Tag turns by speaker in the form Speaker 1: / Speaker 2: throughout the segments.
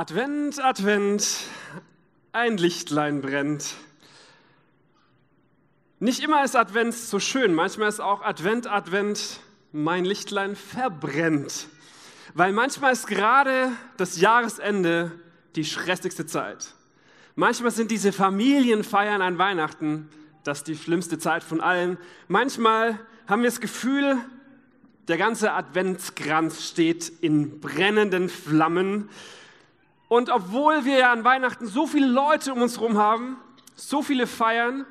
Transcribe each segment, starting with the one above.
Speaker 1: Advent, Advent, ein Lichtlein brennt. Nicht immer ist Advent so schön, manchmal ist auch Advent, Advent, mein Lichtlein verbrennt. Weil manchmal ist gerade das Jahresende die stressigste Zeit. Manchmal sind diese Familienfeiern an Weihnachten das die schlimmste Zeit von allen. Manchmal haben wir das Gefühl, der ganze Adventskranz steht in brennenden Flammen. Und obwohl wir ja an Weihnachten so viele Leute um uns herum haben, so viele feiern,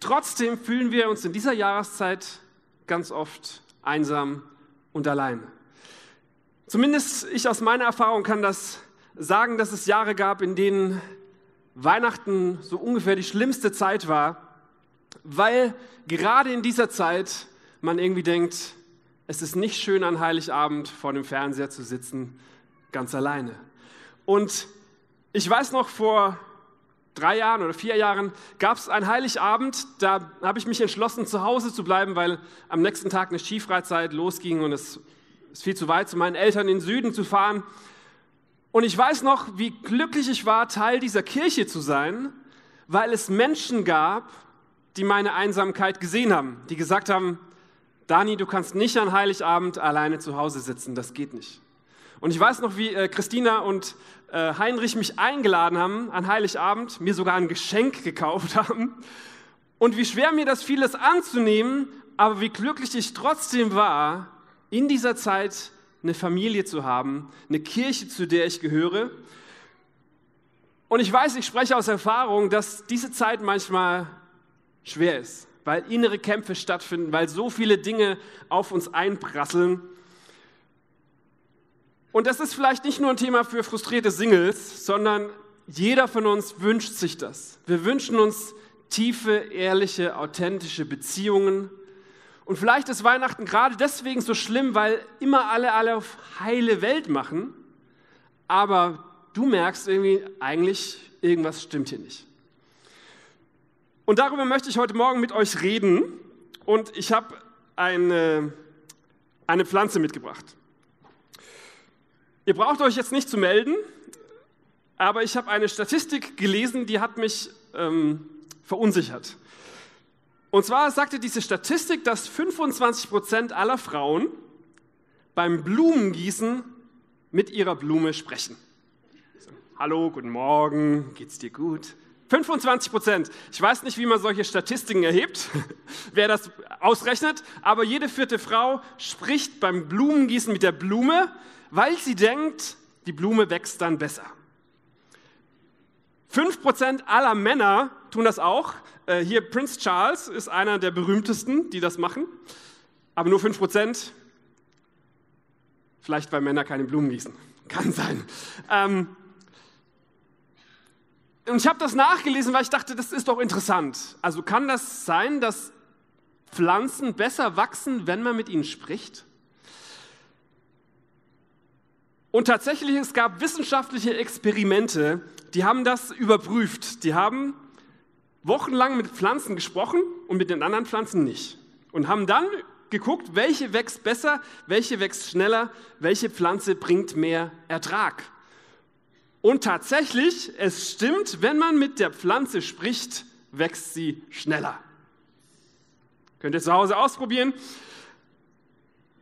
Speaker 1: trotzdem fühlen wir uns in dieser Jahreszeit ganz oft einsam und allein. Zumindest ich aus meiner Erfahrung kann das sagen, dass es Jahre gab, in denen Weihnachten so ungefähr die schlimmste Zeit war, weil gerade in dieser Zeit man irgendwie denkt, es ist nicht schön an Heiligabend vor dem Fernseher zu sitzen, ganz alleine. Und ich weiß noch, vor drei Jahren oder vier Jahren gab es einen Heiligabend, da habe ich mich entschlossen, zu Hause zu bleiben, weil am nächsten Tag eine Skifreizeit losging und es ist viel zu weit, zu meinen Eltern in den Süden zu fahren. Und ich weiß noch, wie glücklich ich war, Teil dieser Kirche zu sein, weil es Menschen gab, die meine Einsamkeit gesehen haben, die gesagt haben, Dani, du kannst nicht an Heiligabend alleine zu Hause sitzen, das geht nicht. Und ich weiß noch, wie äh, Christina und äh, Heinrich mich eingeladen haben an Heiligabend, mir sogar ein Geschenk gekauft haben und wie schwer mir das fiel, es anzunehmen, aber wie glücklich ich trotzdem war, in dieser Zeit eine Familie zu haben, eine Kirche, zu der ich gehöre. Und ich weiß, ich spreche aus Erfahrung, dass diese Zeit manchmal schwer ist, weil innere Kämpfe stattfinden, weil so viele Dinge auf uns einprasseln. Und das ist vielleicht nicht nur ein Thema für frustrierte Singles, sondern jeder von uns wünscht sich das. Wir wünschen uns tiefe, ehrliche, authentische Beziehungen, und vielleicht ist Weihnachten gerade deswegen so schlimm, weil immer alle alle auf heile Welt machen, aber du merkst irgendwie, eigentlich irgendwas stimmt hier nicht. Und darüber möchte ich heute Morgen mit euch reden. Und ich habe eine, eine Pflanze mitgebracht. Ihr braucht euch jetzt nicht zu melden, aber ich habe eine Statistik gelesen, die hat mich ähm, verunsichert. Und zwar sagte diese Statistik, dass 25 Prozent aller Frauen beim Blumengießen mit ihrer Blume sprechen. So, Hallo, guten Morgen, geht's dir gut? 25 Prozent. Ich weiß nicht, wie man solche Statistiken erhebt, wer das ausrechnet, aber jede vierte Frau spricht beim Blumengießen mit der Blume, weil sie denkt, die Blume wächst dann besser. 5 Prozent aller Männer tun das auch, äh, hier Prince Charles ist einer der berühmtesten, die das machen, aber nur 5%. Vielleicht, weil Männer keine Blumen gießen. Kann sein. Ähm, und ich habe das nachgelesen, weil ich dachte, das ist doch interessant. Also kann das sein, dass Pflanzen besser wachsen, wenn man mit ihnen spricht? Und tatsächlich, es gab wissenschaftliche Experimente, die haben das überprüft. Die haben wochenlang mit Pflanzen gesprochen und mit den anderen Pflanzen nicht. Und haben dann geguckt, welche wächst besser, welche wächst schneller, welche Pflanze bringt mehr Ertrag. Und tatsächlich, es stimmt, wenn man mit der Pflanze spricht, wächst sie schneller. Könnt ihr zu Hause ausprobieren.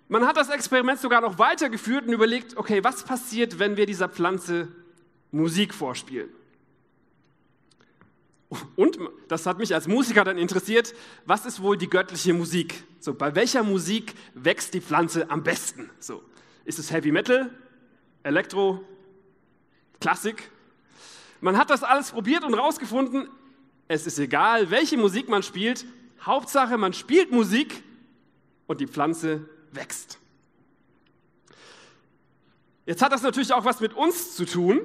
Speaker 1: Man hat das Experiment sogar noch weitergeführt und überlegt, okay, was passiert, wenn wir dieser Pflanze Musik vorspielen? Und das hat mich als Musiker dann interessiert, was ist wohl die göttliche Musik? So, bei welcher Musik wächst die Pflanze am besten? So, ist es Heavy Metal, Elektro, Klassik? Man hat das alles probiert und herausgefunden, es ist egal, welche Musik man spielt, Hauptsache man spielt Musik und die Pflanze wächst. Jetzt hat das natürlich auch was mit uns zu tun,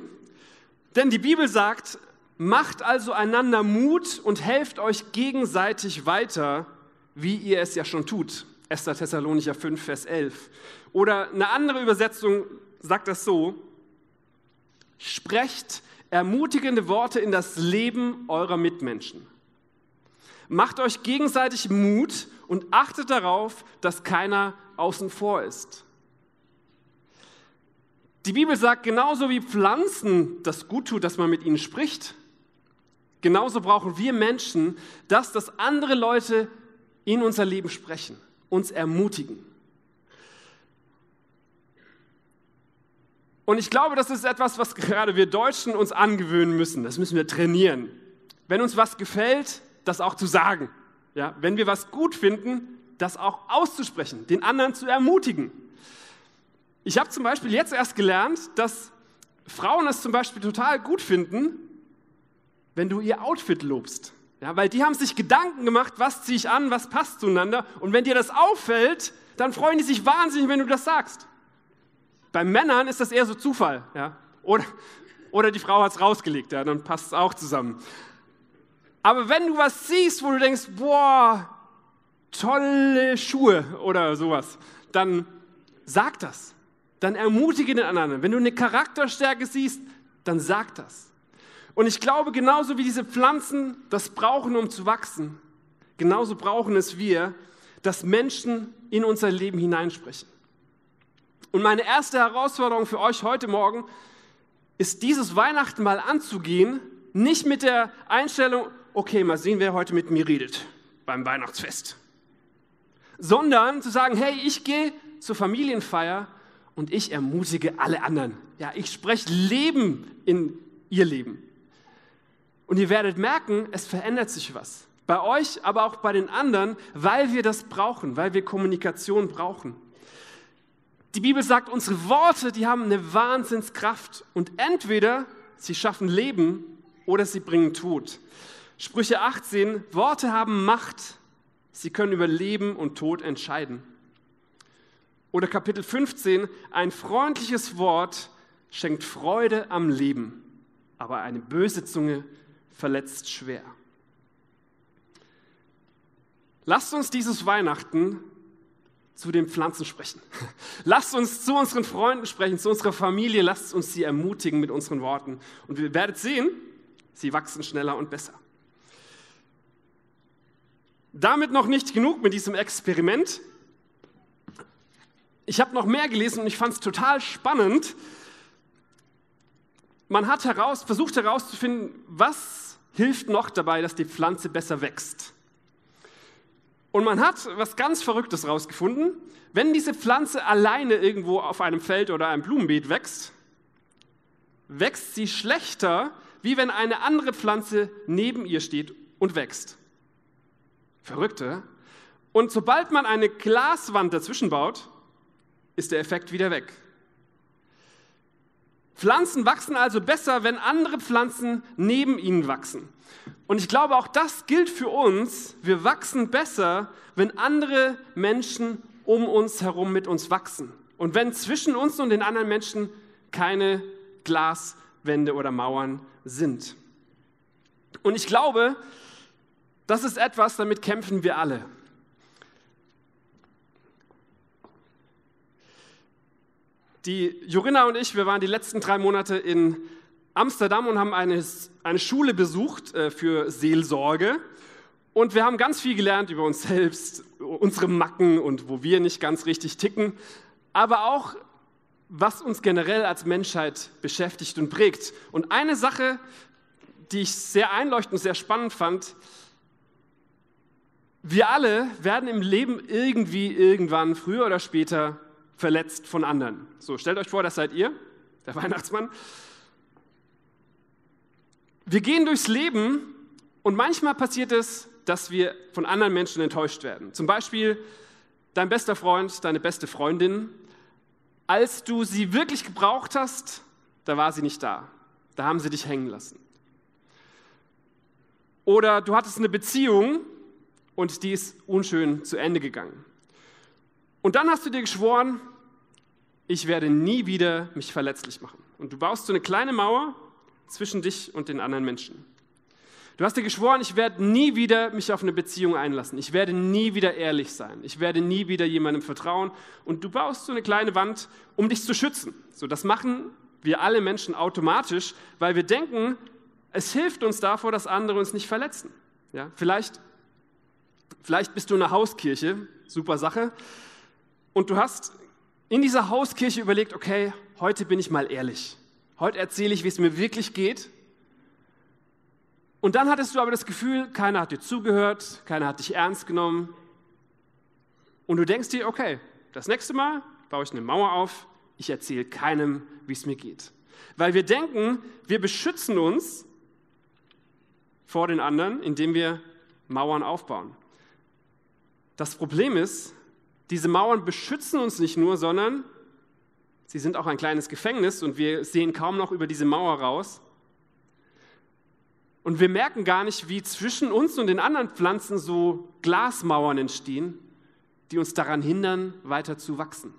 Speaker 1: denn die Bibel sagt, Macht also einander Mut und helft euch gegenseitig weiter, wie ihr es ja schon tut. 1. Thessalonicher 5, Vers 11. Oder eine andere Übersetzung sagt das so, sprecht ermutigende Worte in das Leben eurer Mitmenschen. Macht euch gegenseitig Mut und achtet darauf, dass keiner außen vor ist. Die Bibel sagt, genauso wie Pflanzen das gut tut, dass man mit ihnen spricht, genauso brauchen wir Menschen das, dass andere Leute in unser Leben sprechen, uns ermutigen. Und ich glaube, das ist etwas, was gerade wir Deutschen uns angewöhnen müssen. Das müssen wir trainieren. Wenn uns was gefällt, das auch zu sagen. Ja, wenn wir was gut finden, das auch auszusprechen, den anderen zu ermutigen. Ich habe zum Beispiel jetzt erst gelernt, dass Frauen es zum Beispiel total gut finden, wenn du ihr Outfit lobst. Ja, weil die haben sich Gedanken gemacht, was ziehe ich an, was passt zueinander. Und wenn dir das auffällt, dann freuen die sich wahnsinnig, wenn du das sagst. Bei Männern ist das eher so Zufall. Ja? Oder, oder die Frau hat es rausgelegt, ja, dann passt es auch zusammen. Aber wenn du was siehst, wo du denkst, boah, tolle Schuhe oder sowas, dann sag das. Dann ermutige den anderen. Wenn du eine Charakterstärke siehst, dann sag das. Und ich glaube, genauso wie diese Pflanzen das brauchen, um zu wachsen, genauso brauchen es wir, dass Menschen in unser Leben hineinsprechen. Und meine erste Herausforderung für euch heute Morgen ist, dieses Weihnachten mal anzugehen, nicht mit der Einstellung, okay, mal sehen, wer heute mit mir redet beim Weihnachtsfest, sondern zu sagen, hey, ich gehe zur Familienfeier und ich ermutige alle anderen. Ja, ich spreche Leben in ihr Leben. Und ihr werdet merken, es verändert sich was. Bei euch, aber auch bei den anderen, weil wir das brauchen, weil wir Kommunikation brauchen. Die Bibel sagt, unsere Worte, die haben eine Wahnsinnskraft und entweder sie schaffen Leben oder sie bringen Tod. Sprüche 18, Worte haben Macht, sie können über Leben und Tod entscheiden. Oder Kapitel 15, ein freundliches Wort schenkt Freude am Leben, aber eine böse Zunge verletzt schwer. Lasst uns dieses Weihnachten zu den Pflanzen sprechen. Lasst uns zu unseren Freunden sprechen, zu unserer Familie, lasst uns sie ermutigen mit unseren Worten. Und wir werdet sehen, sie wachsen schneller und besser. Damit noch nicht genug mit diesem Experiment. Ich habe noch mehr gelesen und ich fand es total spannend. Man hat heraus, versucht herauszufinden, was hilft noch dabei, dass die Pflanze besser wächst. Und man hat was ganz Verrücktes rausgefunden. Wenn diese Pflanze alleine irgendwo auf einem Feld oder einem Blumenbeet wächst, wächst sie schlechter, wie wenn eine andere Pflanze neben ihr steht und wächst. Verrückte. Und sobald man eine Glaswand dazwischen baut, ist der Effekt wieder weg. Pflanzen wachsen also besser, wenn andere Pflanzen neben ihnen wachsen. Und ich glaube, auch das gilt für uns. Wir wachsen besser, wenn andere Menschen um uns herum mit uns wachsen. Und wenn zwischen uns und den anderen Menschen keine Glaswände oder Mauern sind. Und ich glaube, das ist etwas, damit kämpfen wir alle. Die Jorinna und ich, wir waren die letzten drei Monate in Amsterdam und haben eine, eine Schule besucht äh, für Seelsorge. Und wir haben ganz viel gelernt über uns selbst, unsere Macken und wo wir nicht ganz richtig ticken, aber auch, was uns generell als Menschheit beschäftigt und prägt. Und eine Sache, die ich sehr einleuchtend und sehr spannend fand, wir alle werden im Leben irgendwie, irgendwann, früher oder später verletzt von anderen. So, stellt euch vor, das seid ihr, der Weihnachtsmann. Wir gehen durchs Leben und manchmal passiert es, dass wir von anderen Menschen enttäuscht werden. Zum Beispiel dein bester Freund, deine beste Freundin. Als du sie wirklich gebraucht hast, da war sie nicht da. Da haben sie dich hängen lassen. Oder du hattest eine Beziehung und die ist unschön zu Ende gegangen. Und dann hast du dir geschworen, ich werde nie wieder mich verletzlich machen. Und du baust so eine kleine Mauer zwischen dich und den anderen Menschen. Du hast dir geschworen, ich werde nie wieder mich auf eine Beziehung einlassen. Ich werde nie wieder ehrlich sein. Ich werde nie wieder jemandem vertrauen. Und du baust so eine kleine Wand, um dich zu schützen. So, das machen wir alle Menschen automatisch, weil wir denken, es hilft uns davor, dass andere uns nicht verletzen. Ja, vielleicht, vielleicht bist du in einer Hauskirche, super Sache, und du hast in dieser Hauskirche überlegt, okay, heute bin ich mal ehrlich. Heute erzähle ich, wie es mir wirklich geht. Und dann hattest du aber das Gefühl, keiner hat dir zugehört, keiner hat dich ernst genommen. Und du denkst dir, okay, das nächste Mal baue ich eine Mauer auf, ich erzähle keinem, wie es mir geht. Weil wir denken, wir beschützen uns vor den anderen, indem wir Mauern aufbauen. Das Problem ist, diese Mauern beschützen uns nicht nur, sondern sie sind auch ein kleines Gefängnis und wir sehen kaum noch über diese Mauer raus. Und wir merken gar nicht, wie zwischen uns und den anderen Pflanzen so Glasmauern entstehen, die uns daran hindern, weiter zu wachsen.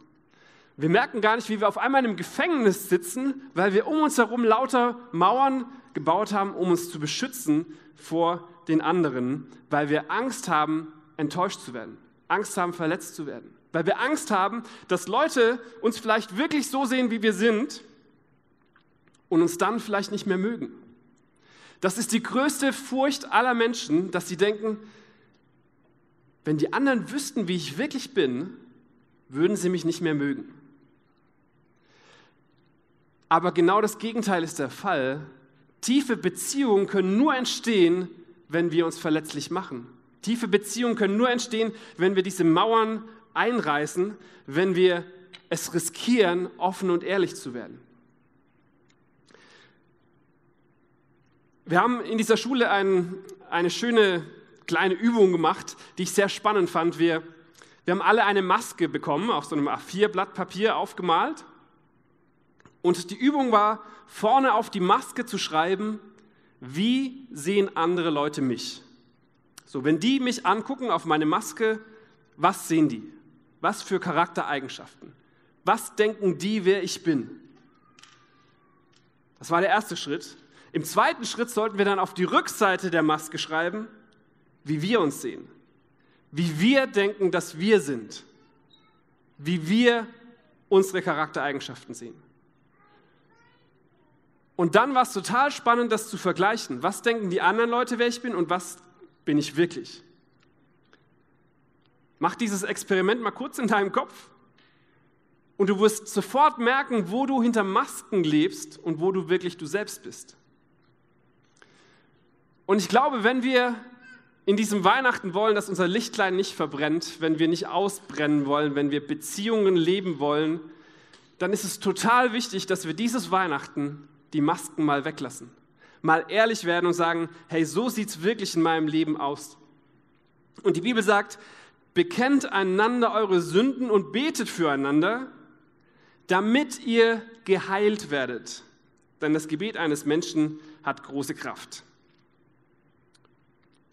Speaker 1: Wir merken gar nicht, wie wir auf einmal in einem Gefängnis sitzen, weil wir um uns herum lauter Mauern gebaut haben, um uns zu beschützen vor den anderen, weil wir Angst haben, enttäuscht zu werden, Angst haben, verletzt zu werden, weil wir Angst haben, dass Leute uns vielleicht wirklich so sehen, wie wir sind und uns dann vielleicht nicht mehr mögen. Das ist die größte Furcht aller Menschen, dass sie denken, wenn die anderen wüssten, wie ich wirklich bin, würden sie mich nicht mehr mögen. Aber genau das Gegenteil ist der Fall. Tiefe Beziehungen können nur entstehen, wenn wir uns verletzlich machen. Tiefe Beziehungen können nur entstehen, wenn wir diese Mauern einreißen, wenn wir es riskieren, offen und ehrlich zu werden. Wir haben in dieser Schule ein, eine schöne kleine Übung gemacht, die ich sehr spannend fand. Wir, wir haben alle eine Maske bekommen, auf so einem A4-Blatt Papier aufgemalt. Und die Übung war, vorne auf die Maske zu schreiben, wie sehen andere Leute mich? So, wenn die mich angucken auf meine Maske, was sehen die? Was für Charaktereigenschaften? Was denken die, wer ich bin? Das war der erste Schritt. Im zweiten Schritt sollten wir dann auf die Rückseite der Maske schreiben, wie wir uns sehen, wie wir denken, dass wir sind, wie wir unsere Charaktereigenschaften sehen. Und dann war es total spannend, das zu vergleichen. Was denken die anderen Leute, wer ich bin und was bin ich wirklich? Mach dieses Experiment mal kurz in deinem Kopf und du wirst sofort merken, wo du hinter Masken lebst und wo du wirklich du selbst bist. Und ich glaube, wenn wir in diesem Weihnachten wollen, dass unser Lichtlein nicht verbrennt, wenn wir nicht ausbrennen wollen, wenn wir Beziehungen leben wollen, dann ist es total wichtig, dass wir dieses Weihnachten die Masken mal weglassen. Mal ehrlich werden und sagen, hey, so sieht es wirklich in meinem Leben aus. Und die Bibel sagt, bekennt einander eure Sünden und betet füreinander, damit ihr geheilt werdet. Denn das Gebet eines Menschen hat große Kraft.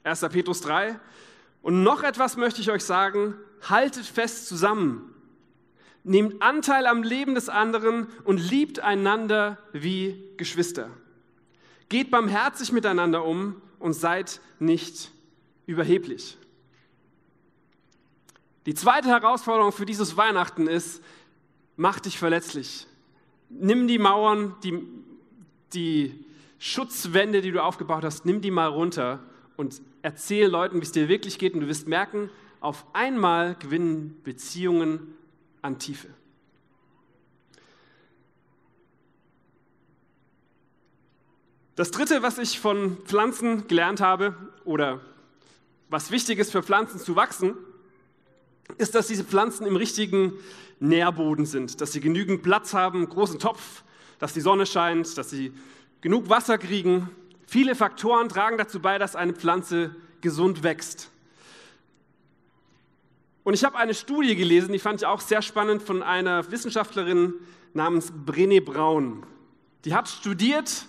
Speaker 1: 1. Petrus 3. Und noch etwas möchte ich euch sagen, haltet fest zusammen nehmt Anteil am Leben des anderen und liebt einander wie Geschwister. Geht barmherzig miteinander um und seid nicht überheblich. Die zweite Herausforderung für dieses Weihnachten ist, mach dich verletzlich. Nimm die Mauern, die, die Schutzwände, die du aufgebaut hast, nimm die mal runter und erzähl Leuten, wie es dir wirklich geht und du wirst merken, auf einmal gewinnen Beziehungen an Tiefe. Das Dritte, was ich von Pflanzen gelernt habe oder was wichtig ist für Pflanzen zu wachsen, ist, dass diese Pflanzen im richtigen Nährboden sind, dass sie genügend Platz haben, großen Topf, dass die Sonne scheint, dass sie genug Wasser kriegen. Viele Faktoren tragen dazu bei, dass eine Pflanze gesund wächst. Und ich habe eine Studie gelesen, die fand ich auch sehr spannend, von einer Wissenschaftlerin namens Brené Braun. Die hat studiert,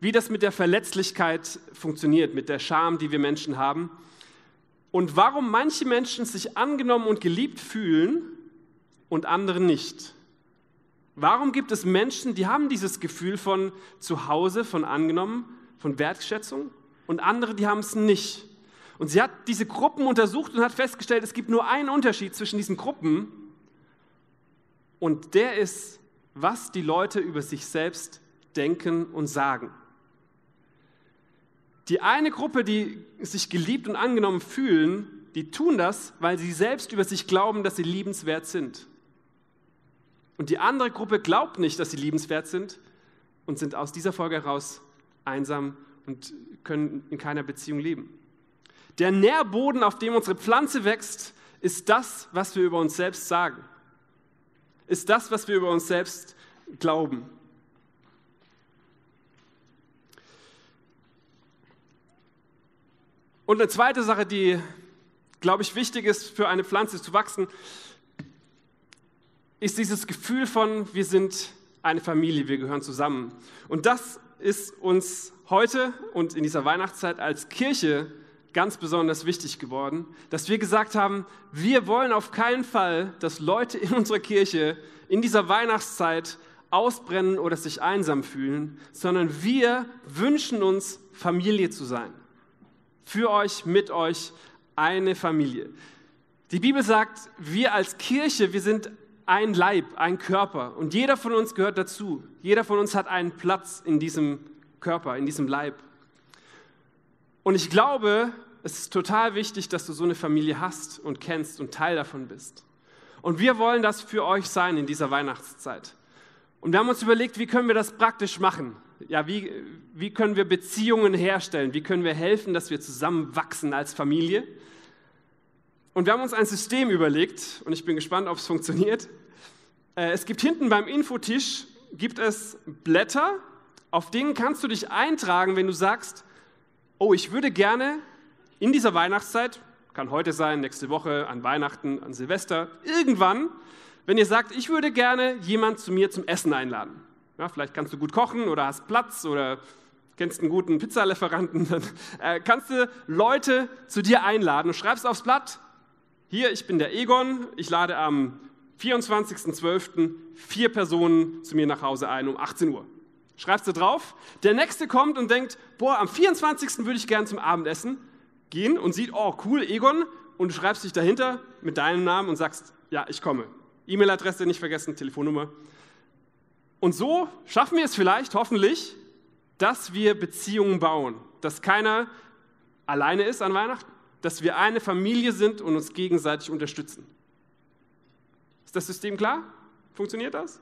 Speaker 1: wie das mit der Verletzlichkeit funktioniert, mit der Scham, die wir Menschen haben. Und warum manche Menschen sich angenommen und geliebt fühlen und andere nicht. Warum gibt es Menschen, die haben dieses Gefühl von Zuhause, von angenommen, von Wertschätzung und andere, die haben es nicht. Und sie hat diese Gruppen untersucht und hat festgestellt, es gibt nur einen Unterschied zwischen diesen Gruppen. Und der ist, was die Leute über sich selbst denken und sagen. Die eine Gruppe, die sich geliebt und angenommen fühlen, die tun das, weil sie selbst über sich glauben, dass sie liebenswert sind. Und die andere Gruppe glaubt nicht, dass sie liebenswert sind und sind aus dieser Folge heraus einsam und können in keiner Beziehung leben. Der Nährboden, auf dem unsere Pflanze wächst, ist das, was wir über uns selbst sagen. Ist das, was wir über uns selbst glauben. Und eine zweite Sache, die, glaube ich, wichtig ist für eine Pflanze zu wachsen, ist dieses Gefühl von, wir sind eine Familie, wir gehören zusammen. Und das ist uns heute und in dieser Weihnachtszeit als Kirche ganz besonders wichtig geworden, dass wir gesagt haben, wir wollen auf keinen Fall, dass Leute in unserer Kirche in dieser Weihnachtszeit ausbrennen oder sich einsam fühlen, sondern wir wünschen uns, Familie zu sein. Für euch, mit euch, eine Familie. Die Bibel sagt, wir als Kirche, wir sind ein Leib, ein Körper und jeder von uns gehört dazu. Jeder von uns hat einen Platz in diesem Körper, in diesem Leib. Und ich glaube, es ist total wichtig, dass du so eine Familie hast und kennst und Teil davon bist. Und wir wollen das für euch sein in dieser Weihnachtszeit. Und wir haben uns überlegt, wie können wir das praktisch machen? Ja, wie, wie können wir Beziehungen herstellen? Wie können wir helfen, dass wir zusammenwachsen als Familie? Und wir haben uns ein System überlegt und ich bin gespannt, ob es funktioniert. Äh, es gibt hinten beim Infotisch gibt es Blätter, auf denen kannst du dich eintragen, wenn du sagst, oh, ich würde gerne in dieser Weihnachtszeit, kann heute sein, nächste Woche, an Weihnachten, an Silvester, irgendwann, wenn ihr sagt, ich würde gerne jemand zu mir zum Essen einladen. Ja, vielleicht kannst du gut kochen oder hast Platz oder kennst einen guten Pizzalieferanten, dann äh, kannst du Leute zu dir einladen und schreibst aufs Blatt, hier, ich bin der Egon, ich lade am 24.12. vier Personen zu mir nach Hause ein um 18 Uhr. Schreibst du drauf. Der nächste kommt und denkt, boah, am 24. würde ich gern zum Abendessen gehen und sieht, oh, cool, Egon, und du schreibst dich dahinter mit deinem Namen und sagst, ja, ich komme. E-Mail-Adresse nicht vergessen, Telefonnummer. Und so schaffen wir es vielleicht, hoffentlich, dass wir Beziehungen bauen, dass keiner alleine ist an Weihnachten, dass wir eine Familie sind und uns gegenseitig unterstützen. Ist das System klar? Funktioniert das?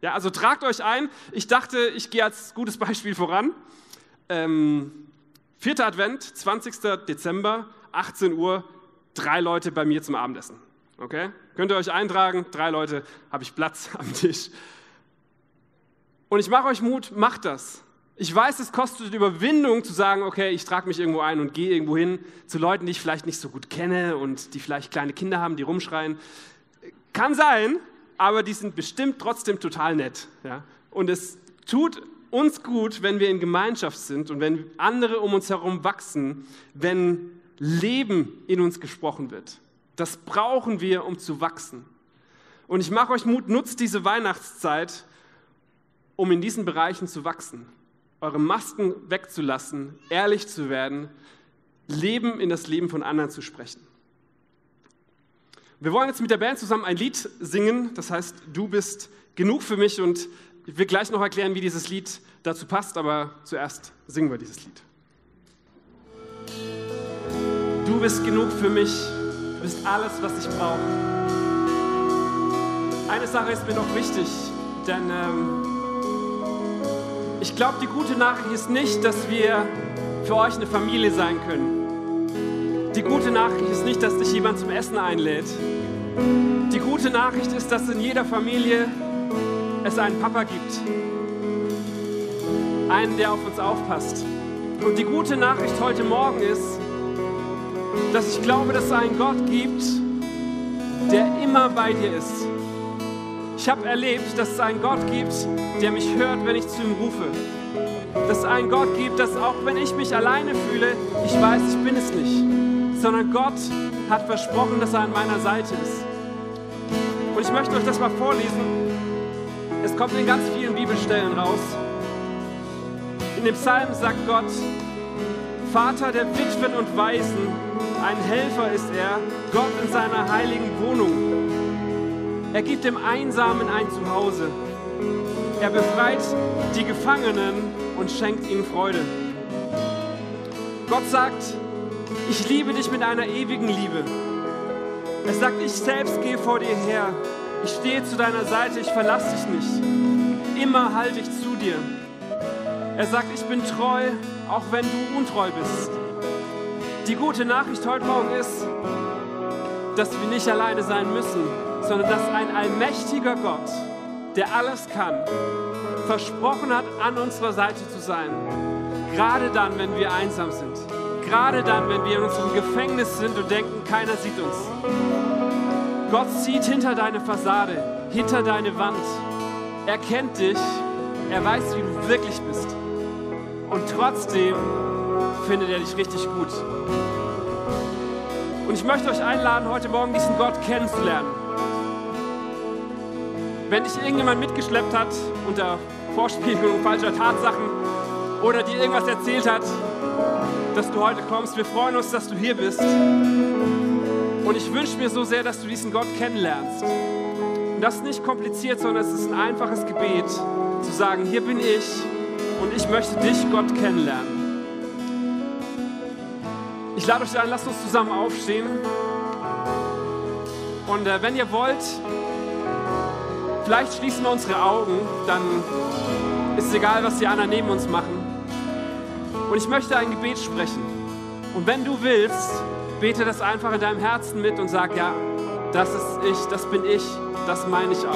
Speaker 1: Ja, also tragt euch ein. Ich dachte, ich gehe als gutes Beispiel voran. Ähm, vierter Advent, 20. Dezember, 18 Uhr, drei Leute bei mir zum Abendessen. Okay? Könnt ihr euch eintragen? Drei Leute, habe ich Platz am Tisch. Und ich mache euch Mut, macht das. Ich weiß, es kostet Überwindung zu sagen, okay, ich trage mich irgendwo ein und gehe irgendwo hin zu Leuten, die ich vielleicht nicht so gut kenne und die vielleicht kleine Kinder haben, die rumschreien. Kann sein, aber die sind bestimmt trotzdem total nett. Ja? Und es tut uns gut, wenn wir in Gemeinschaft sind und wenn andere um uns herum wachsen, wenn Leben in uns gesprochen wird. Das brauchen wir, um zu wachsen. Und ich mache euch Mut, nutzt diese Weihnachtszeit, um in diesen Bereichen zu wachsen eure Masken wegzulassen, ehrlich zu werden, Leben in das Leben von anderen zu sprechen. Wir wollen jetzt mit der Band zusammen ein Lied singen, das heißt, du bist genug für mich und ich will gleich noch erklären, wie dieses Lied dazu passt, aber zuerst singen wir dieses Lied. Du bist genug für mich, du bist alles, was ich brauche. Eine Sache ist mir noch wichtig, denn ähm, ich glaube, die gute Nachricht ist nicht, dass wir für euch eine Familie sein können. Die gute Nachricht ist nicht, dass dich jemand zum Essen einlädt. Die gute Nachricht ist, dass in jeder Familie es einen Papa gibt. Einen, der auf uns aufpasst. Und die gute Nachricht heute Morgen ist, dass ich glaube, dass es einen Gott gibt, der immer bei dir ist ich habe erlebt, dass es einen Gott gibt, der mich hört, wenn ich zu ihm rufe. Dass es einen Gott gibt, dass auch wenn ich mich alleine fühle, ich weiß, ich bin es nicht. Sondern Gott hat versprochen, dass er an meiner Seite ist. Und ich möchte euch das mal vorlesen. Es kommt in ganz vielen Bibelstellen raus. In dem Psalm sagt Gott, Vater der Witwen und Waisen, ein Helfer ist er, Gott in seiner heiligen Wohnung. Er gibt dem Einsamen ein Zuhause. Er befreit die Gefangenen und schenkt ihnen Freude. Gott sagt, ich liebe dich mit einer ewigen Liebe. Er sagt, ich selbst gehe vor dir her. Ich stehe zu deiner Seite, ich verlasse dich nicht. Immer halte ich zu dir. Er sagt, ich bin treu, auch wenn du untreu bist. Die gute Nachricht heute Morgen ist, dass wir nicht alleine sein müssen, sondern dass ein allmächtiger Gott, der alles kann, versprochen hat, an unserer Seite zu sein. Gerade dann, wenn wir einsam sind. Gerade dann, wenn wir in unserem Gefängnis sind und denken, keiner sieht uns. Gott sieht hinter deine Fassade, hinter deine Wand. Er kennt dich, er weiß, wie du wirklich bist. Und trotzdem findet er dich richtig gut. Und ich möchte euch einladen, heute Morgen diesen Gott kennenzulernen. Wenn dich irgendjemand mitgeschleppt hat unter Vorspiegelung falscher Tatsachen oder dir irgendwas erzählt hat, dass du heute kommst, wir freuen uns, dass du hier bist. Und ich wünsche mir so sehr, dass du diesen Gott kennenlernst. Und das ist nicht kompliziert, sondern es ist ein einfaches Gebet, zu sagen, hier bin ich und ich möchte dich, Gott, kennenlernen. Ich lade euch ein, lasst uns zusammen aufstehen. Und äh, wenn ihr wollt, vielleicht schließen wir unsere Augen, dann ist es egal, was die anderen neben uns machen. Und ich möchte ein Gebet sprechen. Und wenn du willst, bete das einfach in deinem Herzen mit und sag, ja, das ist ich, das bin ich, das meine ich auch.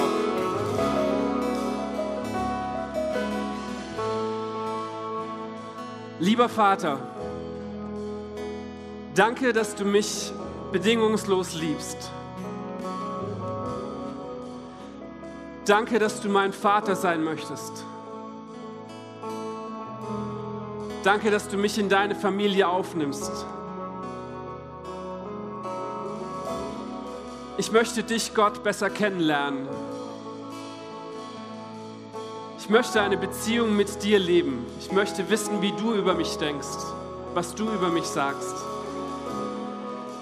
Speaker 1: Lieber Vater, Danke, dass du mich bedingungslos liebst. Danke, dass du mein Vater sein möchtest. Danke, dass du mich in deine Familie aufnimmst. Ich möchte dich, Gott, besser kennenlernen. Ich möchte eine Beziehung mit dir leben. Ich möchte wissen, wie du über mich denkst, was du über mich sagst.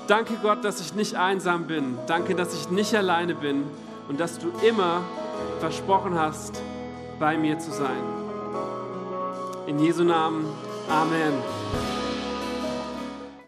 Speaker 1: Danke Gott, dass ich nicht einsam bin. Danke, dass ich nicht alleine bin und dass du immer versprochen hast, bei mir zu sein. In Jesu Namen. Amen.